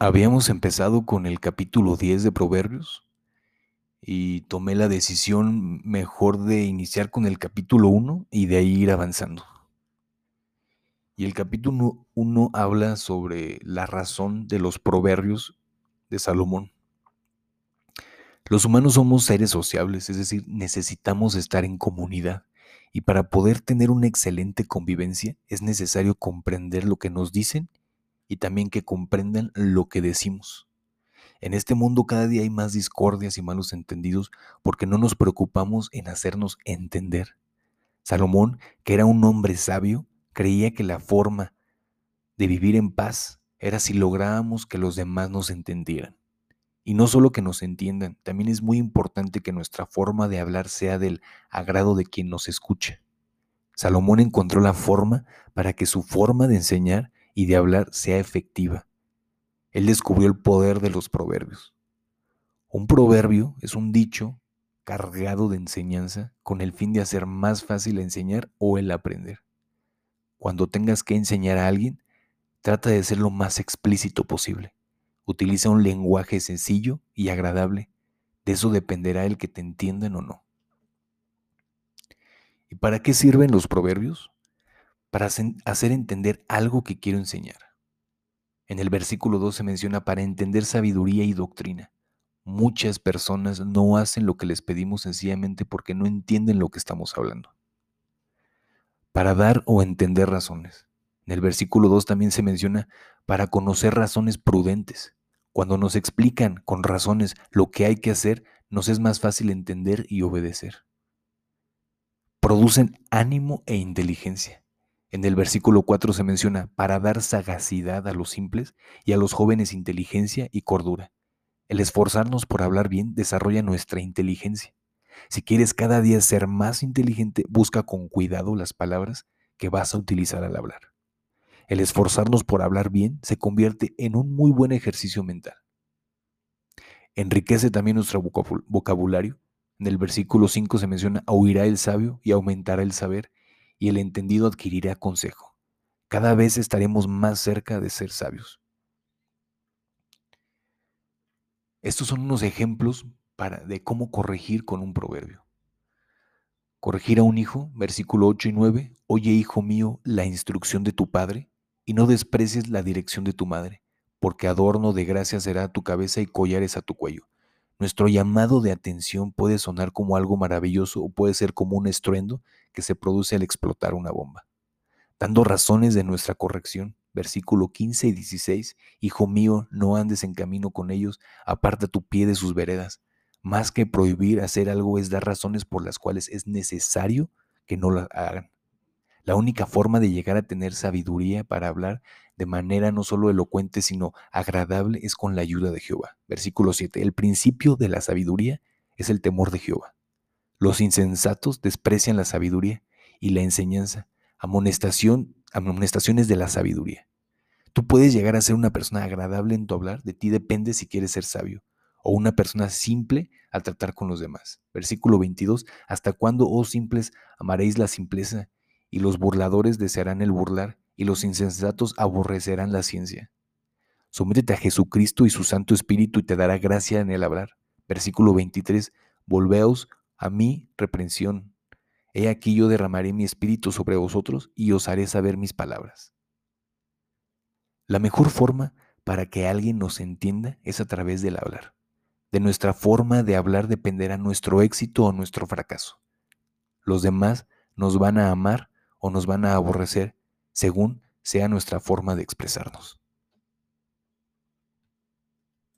Habíamos empezado con el capítulo 10 de Proverbios y tomé la decisión mejor de iniciar con el capítulo 1 y de ahí ir avanzando. Y el capítulo 1 habla sobre la razón de los proverbios de Salomón. Los humanos somos seres sociables, es decir, necesitamos estar en comunidad. Y para poder tener una excelente convivencia es necesario comprender lo que nos dicen y también que comprendan lo que decimos. En este mundo cada día hay más discordias y malos entendidos porque no nos preocupamos en hacernos entender. Salomón, que era un hombre sabio, creía que la forma de vivir en paz era si lográbamos que los demás nos entendieran. Y no solo que nos entiendan, también es muy importante que nuestra forma de hablar sea del agrado de quien nos escucha. Salomón encontró la forma para que su forma de enseñar y de hablar sea efectiva. Él descubrió el poder de los proverbios. Un proverbio es un dicho cargado de enseñanza con el fin de hacer más fácil enseñar o el aprender. Cuando tengas que enseñar a alguien, trata de ser lo más explícito posible. Utiliza un lenguaje sencillo y agradable. De eso dependerá el que te entiendan o no. ¿Y para qué sirven los proverbios? Para hacer entender algo que quiero enseñar. En el versículo 2 se menciona para entender sabiduría y doctrina. Muchas personas no hacen lo que les pedimos sencillamente porque no entienden lo que estamos hablando. Para dar o entender razones. En el versículo 2 también se menciona para conocer razones prudentes. Cuando nos explican con razones lo que hay que hacer, nos es más fácil entender y obedecer. Producen ánimo e inteligencia. En el versículo 4 se menciona, para dar sagacidad a los simples y a los jóvenes inteligencia y cordura. El esforzarnos por hablar bien desarrolla nuestra inteligencia. Si quieres cada día ser más inteligente, busca con cuidado las palabras que vas a utilizar al hablar. El esforzarnos por hablar bien se convierte en un muy buen ejercicio mental. Enriquece también nuestro vocabulario. En el versículo 5 se menciona, oirá el sabio y aumentará el saber y el entendido adquirirá consejo. Cada vez estaremos más cerca de ser sabios. Estos son unos ejemplos para, de cómo corregir con un proverbio. Corregir a un hijo, versículo 8 y 9, oye hijo mío la instrucción de tu padre y no desprecies la dirección de tu madre, porque adorno de gracia será tu cabeza y collares a tu cuello. Nuestro llamado de atención puede sonar como algo maravilloso o puede ser como un estruendo que se produce al explotar una bomba. Dando razones de nuestra corrección, versículo 15 y 16, Hijo mío, no andes en camino con ellos, aparta tu pie de sus veredas. Más que prohibir hacer algo es dar razones por las cuales es necesario que no lo hagan. La única forma de llegar a tener sabiduría para hablar de manera no solo elocuente, sino agradable es con la ayuda de Jehová. Versículo 7. El principio de la sabiduría es el temor de Jehová. Los insensatos desprecian la sabiduría y la enseñanza, amonestación, amonestaciones de la sabiduría. Tú puedes llegar a ser una persona agradable en tu hablar, de ti depende si quieres ser sabio, o una persona simple al tratar con los demás. Versículo 22, ¿hasta cuándo, oh simples, amaréis la simpleza y los burladores desearán el burlar, y los insensatos aborrecerán la ciencia. Sométete a Jesucristo y su Santo Espíritu y te dará gracia en el hablar. Versículo 23. Volveos a mi reprensión. He aquí yo derramaré mi espíritu sobre vosotros y os haré saber mis palabras. La mejor forma para que alguien nos entienda es a través del hablar. De nuestra forma de hablar dependerá nuestro éxito o nuestro fracaso. Los demás nos van a amar o nos van a aborrecer según sea nuestra forma de expresarnos.